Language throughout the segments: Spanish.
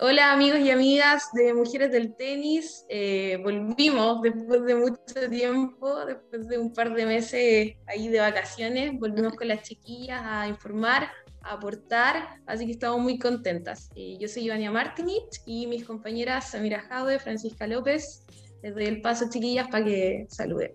Hola amigos y amigas de Mujeres del Tenis, eh, volvimos después de mucho tiempo, después de un par de meses ahí de vacaciones, volvimos con las chiquillas a informar, a aportar, así que estamos muy contentas. Eh, yo soy Ivania Martinich y mis compañeras Samira Jaude, Francisca López, les doy el paso chiquillas para que saluden.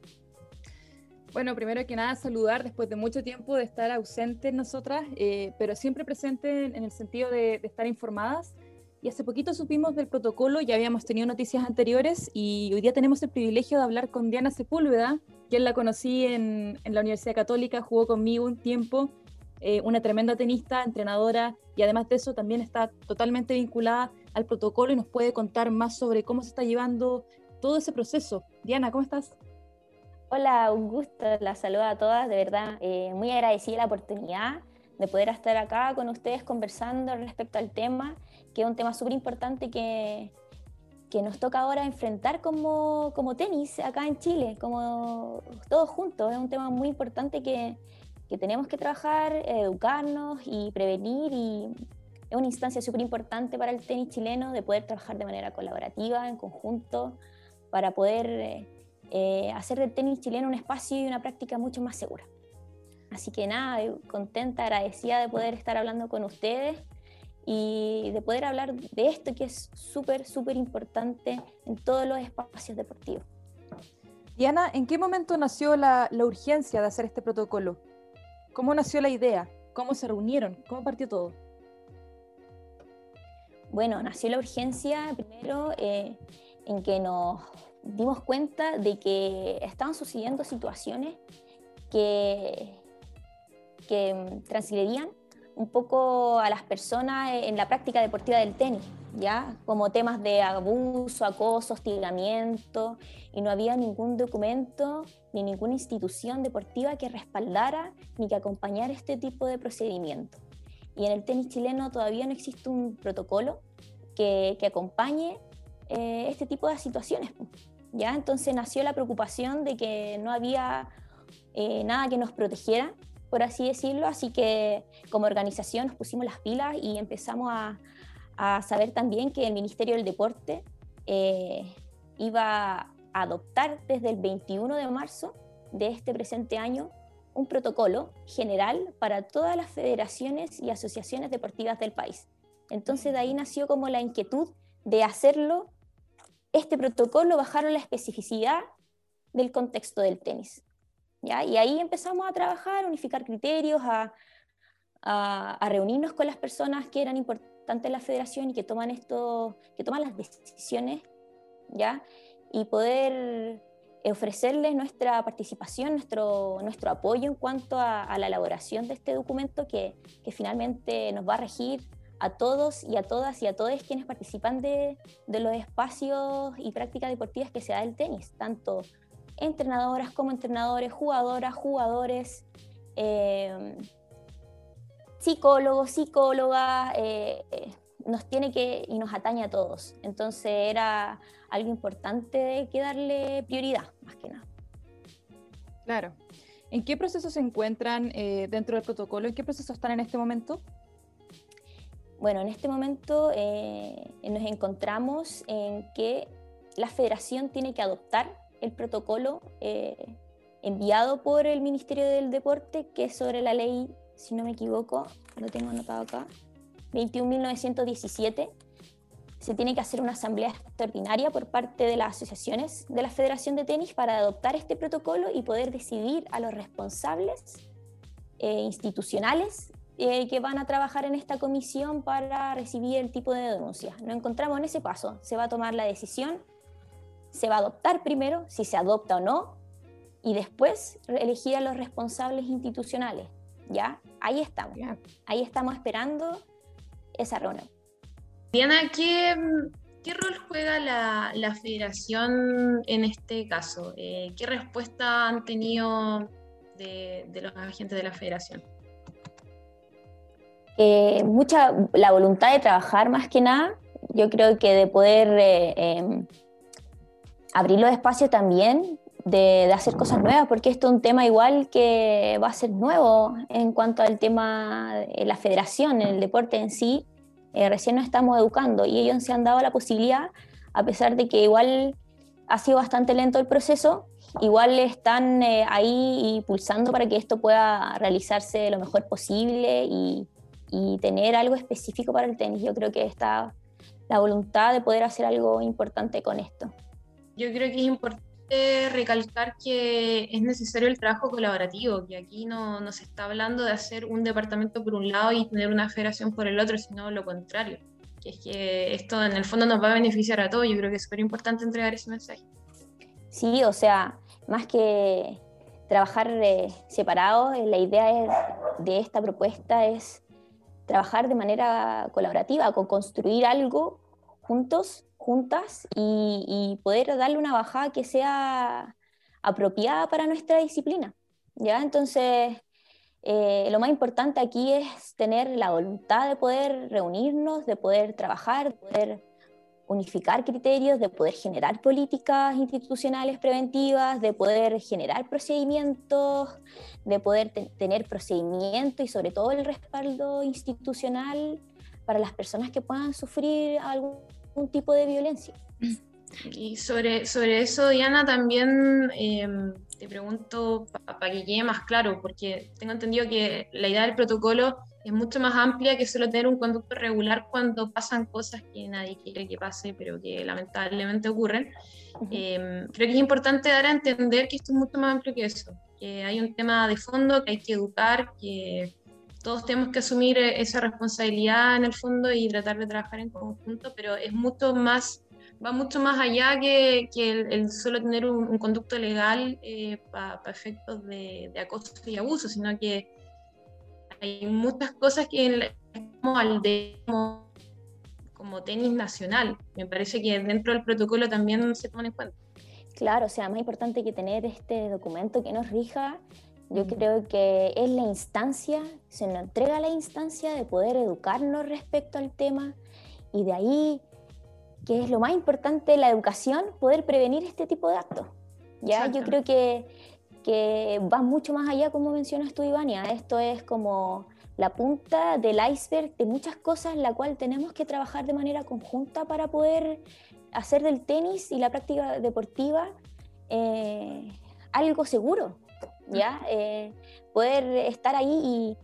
Bueno, primero que nada saludar después de mucho tiempo de estar ausentes nosotras, eh, pero siempre presentes en el sentido de, de estar informadas y hace poquito supimos del protocolo, ya habíamos tenido noticias anteriores y hoy día tenemos el privilegio de hablar con Diana Sepúlveda, quien la conocí en, la Universidad Católica, jugó conmigo un tiempo, eh, una tremenda tenista, entrenadora y además de eso también está totalmente vinculada al protocolo y nos puede contar más sobre cómo se está llevando todo ese proceso. Diana, ¿cómo estás? Hola, un gusto, la saludo a todas, de verdad, eh, muy agradecida la oportunidad de poder estar acá con ustedes conversando respecto al tema que es un tema súper importante que, que nos toca ahora enfrentar como, como, tenis acá en Chile, como todos juntos. Es un tema muy importante que, que tenemos que trabajar, educarnos y prevenir y es una instancia súper importante para el tenis chileno de poder trabajar de manera colaborativa, en conjunto, para poder eh, hacer del tenis chileno un espacio y una práctica mucho más segura. Así que nada, contenta, agradecida de poder estar hablando con ustedes y de poder hablar de esto que es súper, súper importante en todos los espacios deportivos. Diana, ¿en qué momento nació la, la, urgencia de hacer este protocolo? ¿Cómo nació la idea? ¿Cómo se reunieron? ¿Cómo partió todo? Bueno, nació la urgencia primero eh, en que nos dimos cuenta de que estaban sucediendo situaciones que, que mm, transgredían un poco a las personas en la práctica deportiva del tenis, ¿ya? Como temas de abuso, acoso, hostigamiento, y no había ningún documento ni ninguna institución deportiva que respaldara ni que acompañara este tipo de procedimiento. Y en el tenis chileno todavía no existe un protocolo que, acompañe eh, este tipo de situaciones, ¿ya? Entonces nació la preocupación de que no había eh, nada que nos protegiera por así decirlo. Así que como organización nos pusimos las pilas y empezamos a, saber también que el Ministerio del Deporte eh, iba a adoptar desde el 21 de marzo de este presente año un protocolo general para todas las federaciones y asociaciones deportivas del país. Entonces de ahí nació como la inquietud de hacerlo, este protocolo bajaron la especificidad del contexto del tenis. Y ahí empezamos a trabajar, a unificar criterios, a, reunirnos con las personas que eran importantes en la federación y que toman, esto, que toman las decisiones, ¿ya? Y poder ofrecerles nuestra participación, nuestro, nuestro apoyo en cuanto a, la elaboración de este documento que, que, finalmente nos va a regir a todos y a todas y a todos quienes participan de, de los espacios y prácticas deportivas que se da el tenis, tanto entrenadoras como entrenadores, jugadoras, jugadores, eh, psicólogos, psicólogas, eh, eh, nos tiene que y nos atañe a todos. Entonces era algo importante que darle prioridad, más que nada. Claro. ¿En qué proceso se encuentran dentro del protocolo? ¿En qué proceso están en este momento? Bueno, en este momento nos encontramos en que la federación tiene que adoptar el protocolo eh, enviado por el Ministerio del Deporte, que es sobre la ley, si no me equivoco, lo tengo anotado acá, 21.917. Se tiene que hacer una asamblea extraordinaria por parte de las asociaciones de la Federación de Tenis para adoptar este protocolo y poder decidir a los responsables eh, institucionales eh, que van a trabajar en esta comisión para recibir el tipo de denuncias. Nos encontramos en ese paso. Se va a tomar la decisión se va a adoptar primero, si se adopta o no, y después elegir a los responsables institucionales. ¿Ya? Ahí estamos. Ahí estamos esperando esa reunión. Diana, ¿qué, qué rol juega la, la, federación en este caso? Eh, ¿Qué respuesta han tenido de, de, los agentes de la federación? Eh, mucha, la voluntad de trabajar más que nada. Yo creo que de poder eh, em, abrir los espacios también de, hacer cosas nuevas, porque esto es un tema igual que va a ser nuevo en cuanto al tema de la federación, el deporte en sí, eh, recién nos estamos educando y ellos se han dado la posibilidad, a pesar de que igual ha sido bastante lento el proceso, igual están eh, ahí pulsando para que esto pueda realizarse lo mejor posible y, y, tener algo específico para el tenis. Yo creo que está la voluntad de poder hacer algo importante con esto. Yo creo que es importante recalcar que es necesario el trabajo colaborativo, que aquí no, no se está hablando de hacer un departamento por un lado y tener una federación por el otro, sino lo contrario, que es que esto en el fondo nos va a beneficiar a todos. Yo creo que es súper importante entregar ese mensaje. Sí, o sea, más que trabajar eh, separados, eh, la idea de esta propuesta es trabajar de manera colaborativa, con construir algo juntos y, poder darle una bajada que sea apropiada para nuestra disciplina. ¿ya? Entonces, eh, lo más importante aquí es tener la voluntad de poder reunirnos, de poder trabajar, de poder unificar criterios, de poder generar políticas institucionales preventivas, de poder generar procedimientos, de poder tener procedimientos y sobre todo el respaldo institucional para las personas que puedan sufrir algún tipo de violencia. Y sobre, sobre eso, Diana, también em, te pregunto para que quede más claro, porque tengo entendido que la idea del protocolo es mucho más amplia que solo tener un conducto regular cuando pasan cosas que nadie quiere que pase, pero que lamentablemente ocurren. Em, creo que es importante dar a entender que esto es mucho más amplio que eso, que hay un tema de fondo, que hay que educar, que todos tenemos que asumir eh, esa responsabilidad en el fondo y tratar de trabajar en conjunto, pero es mucho más, va mucho más allá que, que el, solo tener un, conducto legal eh, para efectos de, acoso y abuso, sino que hay muchas cosas que como al de como, como tenis nacional. Me parece que dentro del protocolo también se toman en cuenta. Claro, o sea, más importante que tener este documento que nos rija yo creo que es la instancia, se nos entrega la instancia de poder educarnos respecto al tema y de ahí, que es lo más importante, la educación, poder prevenir este tipo de actos. ¿ya? Yo creo que, que va mucho más allá, como mencionas tú, Ivania. Esto es como la punta del iceberg de muchas cosas en la cual tenemos que trabajar de manera conjunta para poder hacer del tenis y la práctica deportiva eh, algo seguro, ¿ya? Eh, poder estar ahí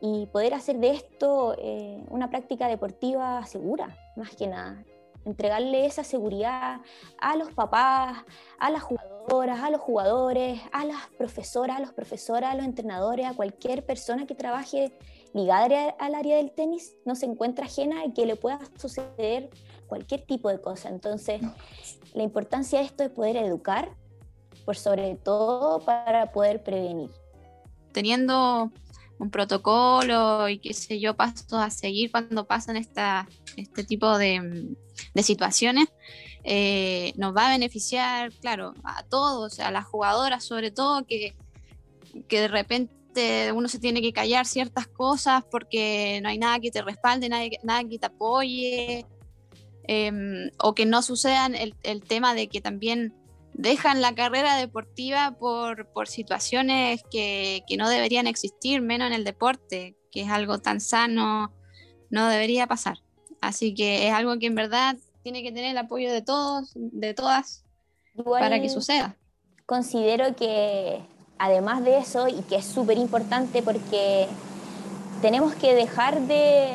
y, poder hacer de esto eh, una práctica deportiva segura, más que nada. Entregarle esa seguridad a los papás, a las jugadoras, a los jugadores, a las profesoras, a los profesores, a los entrenadores, a cualquier persona que trabaje ligada al área del tenis, no se encuentra ajena y que le pueda suceder cualquier tipo de cosa. Entonces, la importancia de esto es poder educar por sobre todo para poder prevenir. Teniendo un protocolo y qué sé yo, pasos a seguir cuando pasan esta, este tipo de, de situaciones, eh, nos va a beneficiar, claro, a todos, a las jugadoras sobre todo, que, que de repente uno se tiene que callar ciertas cosas porque no hay nada que te respalde, nada, que te apoye, em, o que no sucedan el, el, tema de que también dejan la carrera deportiva por, por situaciones que, que, no deberían existir, menos en el deporte, que es algo tan sano, no debería pasar. Así que es algo que en verdad tiene que tener el apoyo de todos, de todas, para que suceda. Considero que además de eso, y que es súper importante porque tenemos que dejar de,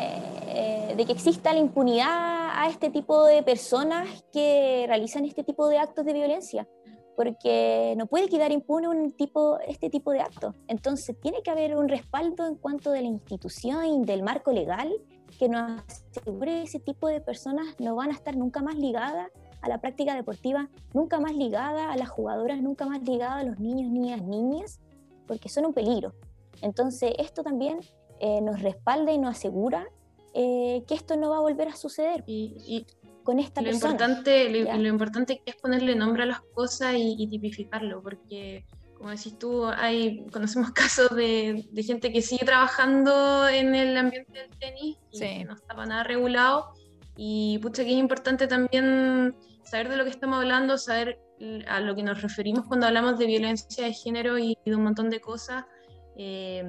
eh, de que exista la impunidad a este tipo de personas que realizan este tipo de actos de violencia, porque no puede quedar impune un tipo, este tipo de actos. Entonces tiene que haber un respaldo en cuanto de la institución y del marco legal que nos asegure que ese tipo de personas no van a estar nunca más ligadas a la práctica deportiva, nunca más ligadas a las jugadoras, nunca más ligadas a los niños, niñas, niñas, porque son un peligro. Entonces esto también eh, nos respalda y nos asegura eh, que esto no va a volver a suceder y, con esta lo persona. Importante, lo, importante es ponerle nombre a las cosas y, tipificarlo, porque como decís tú, hay, conocemos casos de, gente que sigue trabajando en el ambiente del tenis y no estaba nada regulado. Y pucha que es importante también saber de lo que estamos hablando, saber a lo que nos referimos cuando hablamos de violencia de género y de un montón de cosas eh,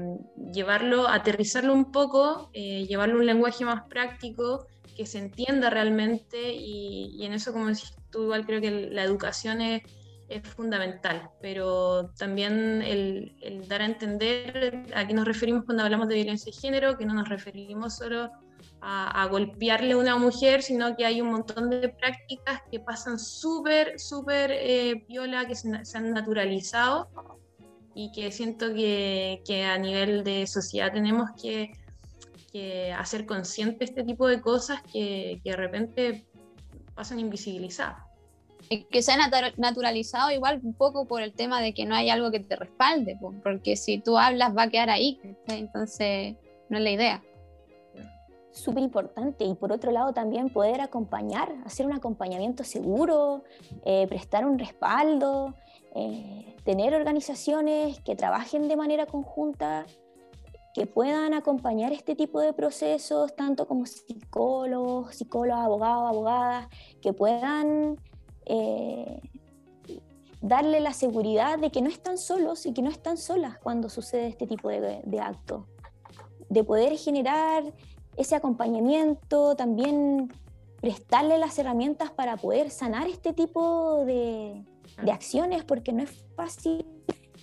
llevarlo, aterrizarlo un poco, eh, llevarlo a un lenguaje más práctico, que se entienda realmente y, en eso, como decís tú, igual creo que la educación es, es fundamental, pero también el, el, dar a entender a qué nos referimos cuando hablamos de violencia de género, que no nos referimos solo a, golpearle a una mujer, sino que hay un montón de prácticas que pasan súper, súper eh, viola, que se, han naturalizado y que siento que, que, a nivel de sociedad tenemos que, que, hacer consciente este tipo de cosas que, que de repente pasan invisibilizadas. Y que se ha naturalizado igual un poco por el tema de que no hay algo que te respalde, porque si tú hablas va a quedar ahí, entonces no es la idea súper importante. Y por otro lado también poder acompañar, hacer un acompañamiento seguro, eh, prestar un respaldo, eh, tener organizaciones que trabajen de manera conjunta, que puedan acompañar este tipo de procesos, tanto como psicólogos, psicólogas, abogados, abogadas, que puedan eh, darle la seguridad de que no están solos y que no están solas cuando sucede este tipo de, de actos. De poder generar ese acompañamiento, también prestarle las herramientas para poder sanar este tipo de, acciones, porque no es fácil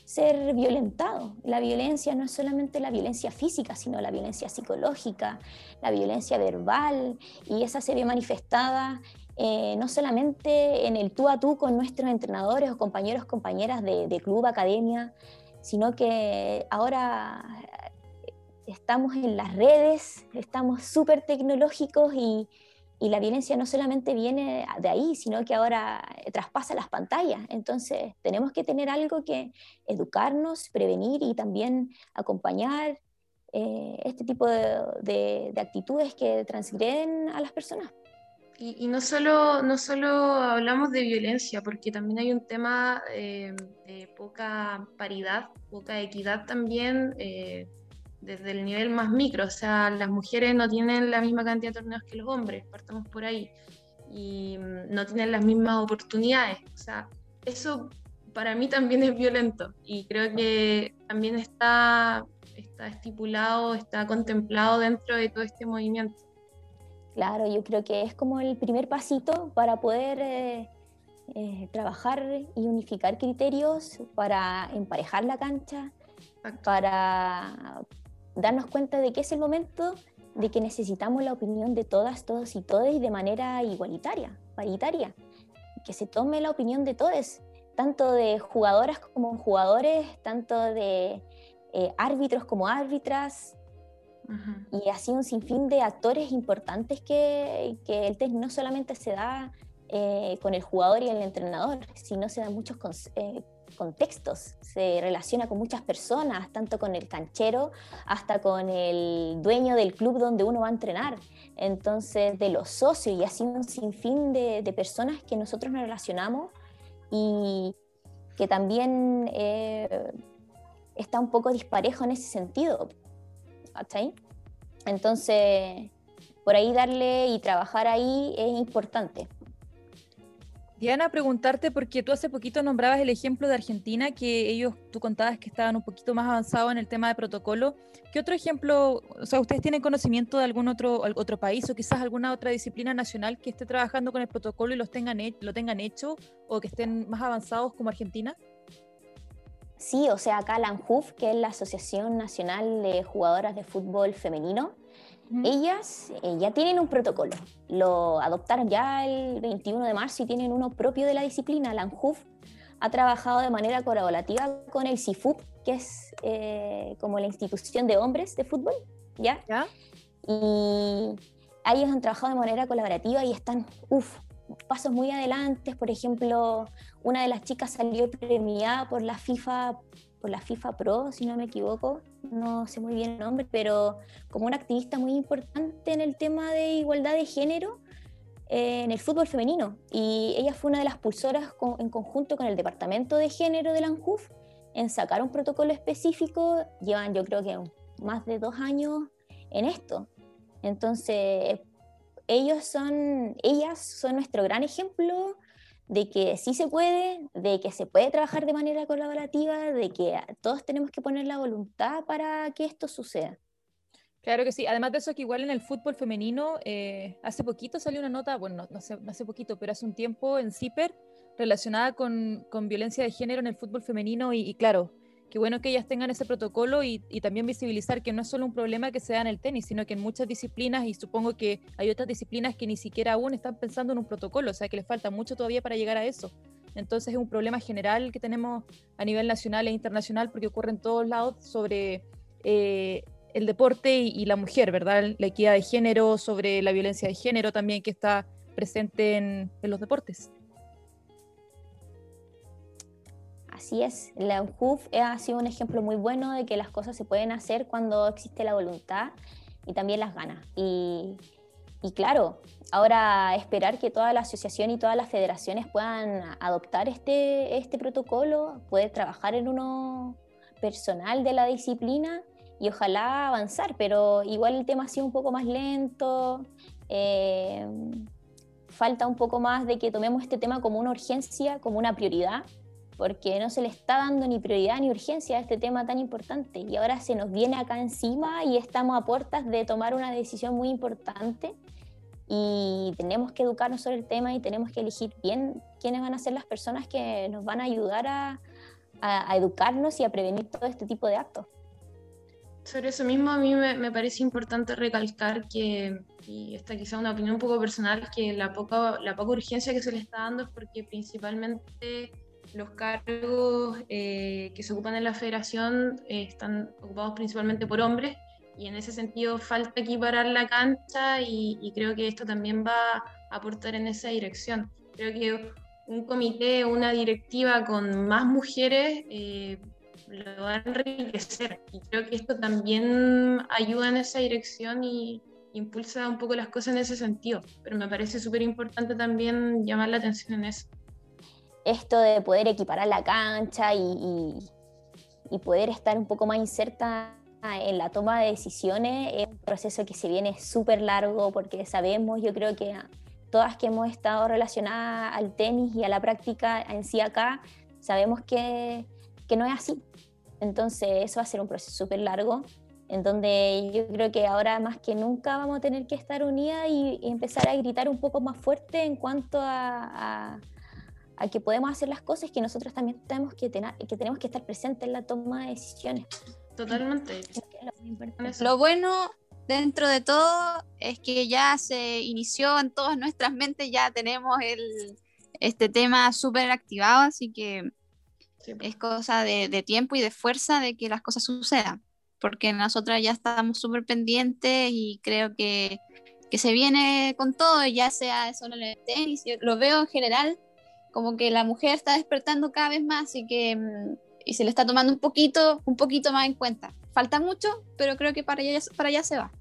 ser violentado. La violencia no es solamente la violencia física, sino la violencia psicológica, la violencia verbal, y esa se ve manifestada eh, no solamente en el tú a tú con nuestros entrenadores o compañeros, compañeras de, de club, academia, sino que ahora estamos en las redes, estamos súper tecnológicos y, la violencia no solamente viene de ahí, sino que ahora traspasa las pantallas. Entonces tenemos que tener algo que educarnos, prevenir y también acompañar eh, este tipo de, actitudes que transgreden a las personas. Y, no, solo, no solo hablamos de violencia, porque también hay un tema eh, de poca paridad, poca equidad también. Eh, desde el nivel más micro, o sea, las mujeres no tienen la misma cantidad de torneos que los hombres, partamos por ahí, y mm, no tienen las mismas oportunidades, o sea, eso para mí también es violento y creo que también está, está estipulado, está contemplado dentro de todo este movimiento. Claro, yo creo que es como el primer pasito para poder eh, eh, trabajar y unificar criterios, para emparejar la cancha, para darnos cuenta de que es el momento de que necesitamos la opinión de todas, todos y todes de manera igualitaria, paritaria, que se tome la opinión de todos, tanto de jugadoras como jugadores, tanto de eh, árbitros como árbitras, y así un sinfín de actores importantes que, que el test no solamente se da eh, con el jugador y el entrenador, sino se dan muchos eh, contextos, se relaciona con muchas personas, tanto con el canchero hasta con el dueño del club donde uno va a entrenar. Entonces, de los socios y así un sinfín de, de personas que nosotros nos relacionamos y que también eh, está un poco disparejo en ese sentido. Entonces, por ahí darle y trabajar ahí es importante. Diana, preguntarte, porque tú hace poquito nombrabas el ejemplo de Argentina, que ellos, tú contabas que estaban un poquito más avanzados en el tema de protocolo. ¿Qué otro ejemplo, o sea, ustedes tienen conocimiento de algún otro, otro país o quizás alguna otra disciplina nacional que esté trabajando con el protocolo y los tengan, lo tengan hecho o que estén más avanzados como Argentina? Sí, o sea, acá la ANJUF, que es la Asociación Nacional de Jugadoras de Fútbol Femenino, ellas eh, ya tienen un protocolo, lo adoptaron ya el 21 de marzo y tienen uno propio de la disciplina. La ANJUF ha trabajado de manera colaborativa con el CIFUP, que es eh, como la institución de hombres de fútbol, ¿ya? Y ellos han trabajado de manera colaborativa y están, uff, pasos muy adelante. Por ejemplo, una de las chicas salió premiada por la FIFA por la FIFA Pro, si no me equivoco, no sé muy bien el nombre, pero como una activista muy importante en el tema de igualdad de género eh, en el fútbol femenino. Y ella fue una de las pulsoras en conjunto con el Departamento de Género de la ANJUF en sacar un protocolo específico. Llevan yo creo que más de dos años en esto. Entonces, ellos son, ellas son nuestro gran ejemplo de que sí se puede, de que se puede trabajar de manera colaborativa, de que todos tenemos que poner la voluntad para que esto suceda. Claro que sí. Además de eso, que igual en el fútbol femenino, eh, hace poquito salió una nota, bueno, no, no hace poquito, pero hace un tiempo en CIPER relacionada con, con violencia de género en el fútbol femenino y, claro, qué bueno que ellas tengan ese protocolo y, también visibilizar que no es solo un problema que se da en el tenis, sino que en muchas disciplinas y supongo que hay otras disciplinas que ni siquiera aún están pensando en un protocolo, o sea que les falta mucho todavía para llegar a eso. Entonces es un problema general que tenemos a nivel nacional e internacional porque ocurre en todos lados sobre eh, el deporte y, la mujer, ¿verdad? La equidad de género, sobre la violencia de género también que está presente en, los deportes. Así es, la UNJUF ha sido un ejemplo muy bueno de que las cosas se pueden hacer cuando existe la voluntad y también las ganas. Y, y claro, ahora esperar que toda la asociación y todas las federaciones puedan adoptar este, este protocolo, poder trabajar en uno personal de la disciplina y ojalá avanzar, pero igual el tema ha sido un poco más lento. Eh, falta un poco más de que tomemos este tema como una urgencia, como una prioridad, porque no se le está dando ni prioridad ni urgencia a este tema tan importante. Y ahora se nos viene acá encima y estamos a puertas de tomar una decisión muy importante. Y tenemos que educarnos sobre el tema y tenemos que elegir bien quiénes van a ser las personas que nos van a ayudar a, a educarnos y a prevenir todo este tipo de actos. Sobre eso mismo, a mí me, parece importante recalcar que, y esta quizá una opinión un poco personal, que la poca, la poca urgencia que se le está dando es porque principalmente los cargos eh, que se ocupan en la federación eh, están ocupados principalmente por hombres y en ese sentido falta equiparar la cancha y, creo que esto también va a aportar en esa dirección. Creo que un comité, una directiva con más mujeres eh, lo va a enriquecer. Y creo que esto también ayuda en esa dirección y impulsa un poco las cosas en ese sentido. Pero me parece súper importante también llamar la atención en eso. Esto de poder equiparar la cancha y, y, poder estar un poco más inserta en la toma de decisiones es un proceso que se viene súper largo porque sabemos, yo creo que todas que hemos estado relacionadas al tenis y a la práctica en sí acá, sabemos que, que no es así. Entonces eso va a ser un proceso súper largo, en donde yo creo que ahora más que nunca vamos a tener que estar unidas y, empezar a gritar un poco más fuerte en cuanto a, que podemos hacer las cosas que nosotros también tenemos que, tener, que tenemos que estar presentes en la toma de decisiones. Totalmente. Lo bueno dentro de todo es que ya se inició en todas nuestras mentes, ya tenemos el, este tema súper activado, así que es cosa de, tiempo y de fuerza de que las cosas sucedan, porque nosotras ya estamos súper pendientes y creo que, se viene con todo, ya sea solo en el tenis, yo lo veo en general como que la mujer está despertando cada vez más y que mm, y se le está tomando un poquito, un poquito más en cuenta. Falta mucho, pero creo que para allá, para allá se va.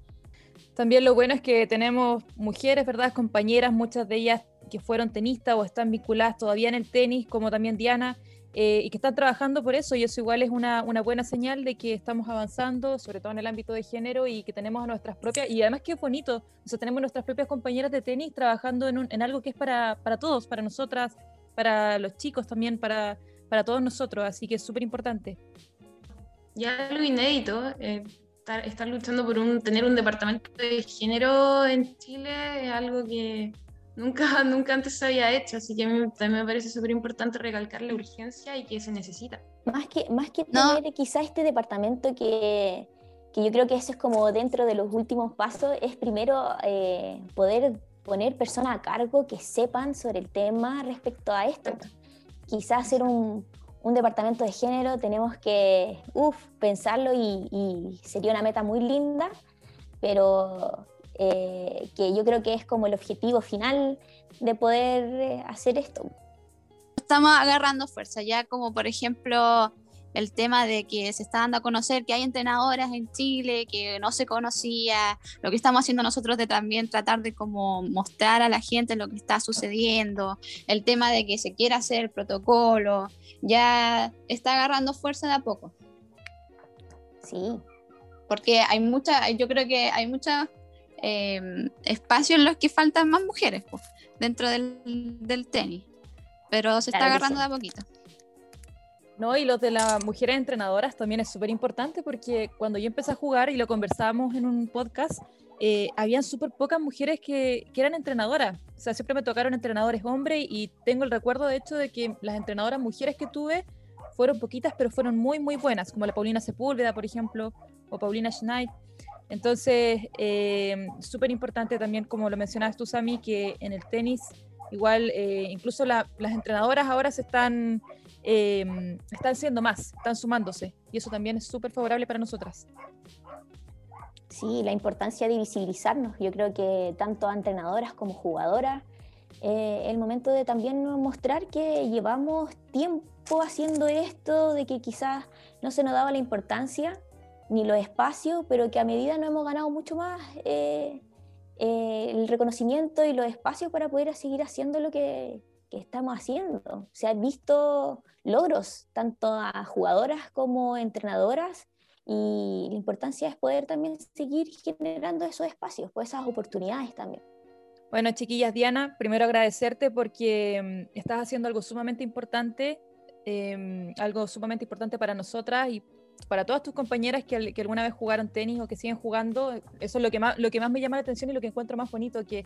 También lo bueno es que tenemos mujeres, ¿verdad? Compañeras, muchas de ellas que fueron tenistas o están vinculadas todavía en el tenis, como también Diana, eh, y que están trabajando por eso, y eso igual es una, una, buena señal de que estamos avanzando, sobre todo en el ámbito de género, y que tenemos a nuestras propias, y además que es bonito, o sea, tenemos nuestras propias compañeras de tenis trabajando en, en algo que es para, para, todos, para nosotras, para los chicos también, para, para todos nosotros, así que es súper importante. Ya lo inédito, eh, estar, estar, luchando por un, tener un departamento de género en Chile es algo que Nunca, nunca antes se había hecho, así que a mí también me parece súper importante recalcar la urgencia y que se necesita. Más que, más que tener quizá este departamento que, que, yo creo que eso es como dentro de los últimos pasos, es primero eh, poder poner personas a cargo que sepan sobre el tema respecto a esto. Quizás hacer un, un departamento de género tenemos que, uff, pensarlo y, y sería una meta muy linda, pero eh, que yo creo que es como el objetivo final de poder eh, hacer esto. Estamos agarrando fuerza, ya como por ejemplo el tema de que se está dando a conocer que hay entrenadoras en Chile que no se conocía, lo que estamos haciendo nosotros de también tratar de como mostrar a la gente lo que está sucediendo, el tema de que se quiera hacer el protocolo, ya está agarrando fuerza de a poco. Sí. Porque hay mucha, yo creo que hay muchas Em, espacios en los que faltan más mujeres dentro del, tenis. pero se está agarrando de a poquito. No, y los de las mujeres entrenadoras también es súper importante porque cuando yo empecé a jugar y lo conversábamos en un podcast, eh, habían súper pocas mujeres que, que, eran entrenadoras. O sea, siempre me tocaron entrenadores hombres y tengo el recuerdo, de hecho, de que las entrenadoras mujeres que tuve fueron poquitas, pero fueron muy, muy buenas, como la Paulina Sepúlveda, por ejemplo, o Paulina Schneid. Entonces, eh, súper importante también, como lo mencionabas tú, Sami, que en el tenis, igual, eh, incluso las entrenadoras ahora se están, eh, están siendo más, están sumándose, y eso también es súper favorable para nosotras. Sí, la importancia de visibilizarnos. Yo creo que tanto a entrenadoras como jugadoras, el momento de también mostrar que llevamos tiempo haciendo esto, de que quizás no se nos daba la importancia ni los espacios, pero que a medida no hemos ganado mucho más eh, eh, el reconocimiento y los espacios para poder seguir haciendo lo que, estamos haciendo. Se han visto logros, tanto a jugadoras como entrenadoras, y la importancia es poder también seguir generando esos espacios, pues esas oportunidades también. Bueno, chiquillas, Diana, primero agradecerte porque mm, estás haciendo algo sumamente importante, em, algo sumamente importante para nosotras y para todas tus compañeras que, que, alguna vez jugaron tenis o que siguen jugando, eso es lo que, más, lo que más me llama la atención y lo que encuentro más bonito, que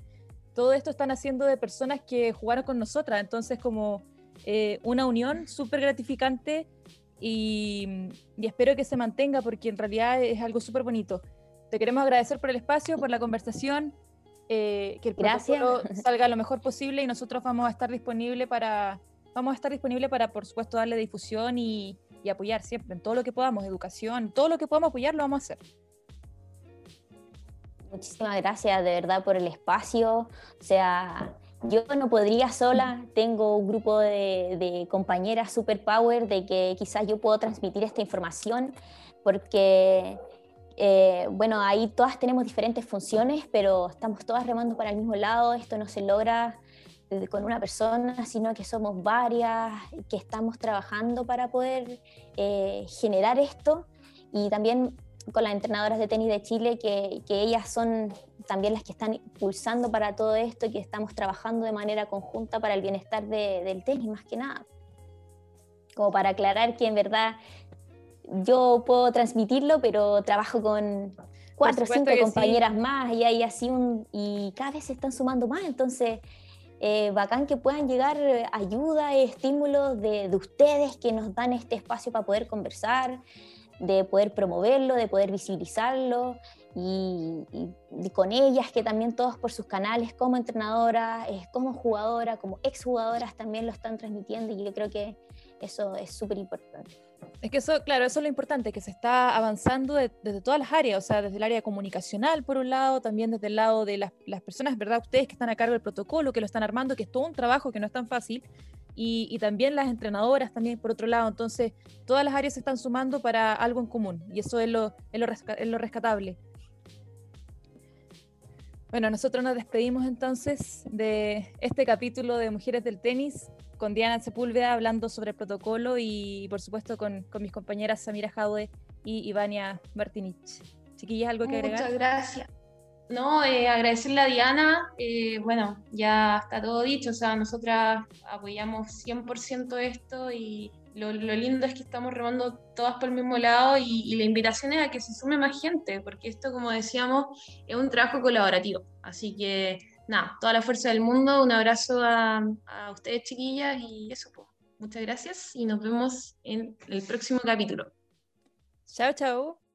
todo esto están haciendo de personas que jugaron con nosotras, entonces como eh, una unión súper gratificante y, y, espero que se mantenga porque en realidad es algo súper bonito. Te queremos agradecer por el espacio, por la conversación, eh, que el protocolo salga lo mejor posible y nosotros vamos a estar disponibles para, vamos a estar disponible para, por supuesto, darle difusión y, y apoyar siempre en todo lo que podamos, educación, todo lo que podamos apoyar lo vamos a hacer. Muchísimas gracias de verdad por el espacio. O sea, yo no podría sola, tengo un grupo de, de compañeras super power de que quizás yo puedo transmitir esta información porque, eh, bueno, ahí todas tenemos diferentes funciones, pero estamos todas remando para el mismo lado, esto no se logra con una persona, sino que somos varias, que estamos trabajando para poder eh, generar esto. Y también con las entrenadoras de tenis de Chile, que, que, ellas son también las que están impulsando para todo esto y que estamos trabajando de manera conjunta para el bienestar de, del tenis, más que nada. Como para aclarar que en verdad yo puedo transmitirlo, pero trabajo con cuatro o cinco compañeras más y hay así un... y cada vez se están sumando más, entonces eh, bacán que puedan llegar eh, ayuda y estímulos de, ustedes que nos dan este espacio para poder conversar, de poder promoverlo, de poder visibilizarlo y, con ellas que también todos por sus canales como entrenadoras, como jugadora, como exjugadoras también lo están transmitiendo y yo creo que eso es súper importante. Es que eso, claro, eso es lo importante, que se está avanzando desde todas las áreas, o sea, desde el área comunicacional, por un lado, también desde el lado de las, las, personas, ¿verdad? Ustedes que están a cargo del protocolo, que lo están armando, que es todo un trabajo que no es tan fácil, y, y también las entrenadoras también, por otro lado. Entonces, todas las áreas se están sumando para algo en común, y eso es lo, es lo, es lo rescatable. Bueno, nosotros nos despedimos entonces de este capítulo de Mujeres del Tenis con Diana Sepúlveda hablando sobre el protocolo y por supuesto con, con mis compañeras Samira Jaude y Ivania Martinich. Chiquillas, ¿algo que agregar? Muchas gracias. No, eh, agradecerle a Diana, eh, bueno, ya está todo dicho, o sea, nosotras apoyamos 100% esto y lo, lindo es que estamos remando todas por el mismo lado y, y, la invitación es a que se sume más gente, porque esto, como decíamos, es un trabajo colaborativo, así que nada, toda la fuerza del mundo, un abrazo a, a ustedes chiquillas y eso, pues, muchas gracias y nos vemos en el próximo capítulo. Chao, chao.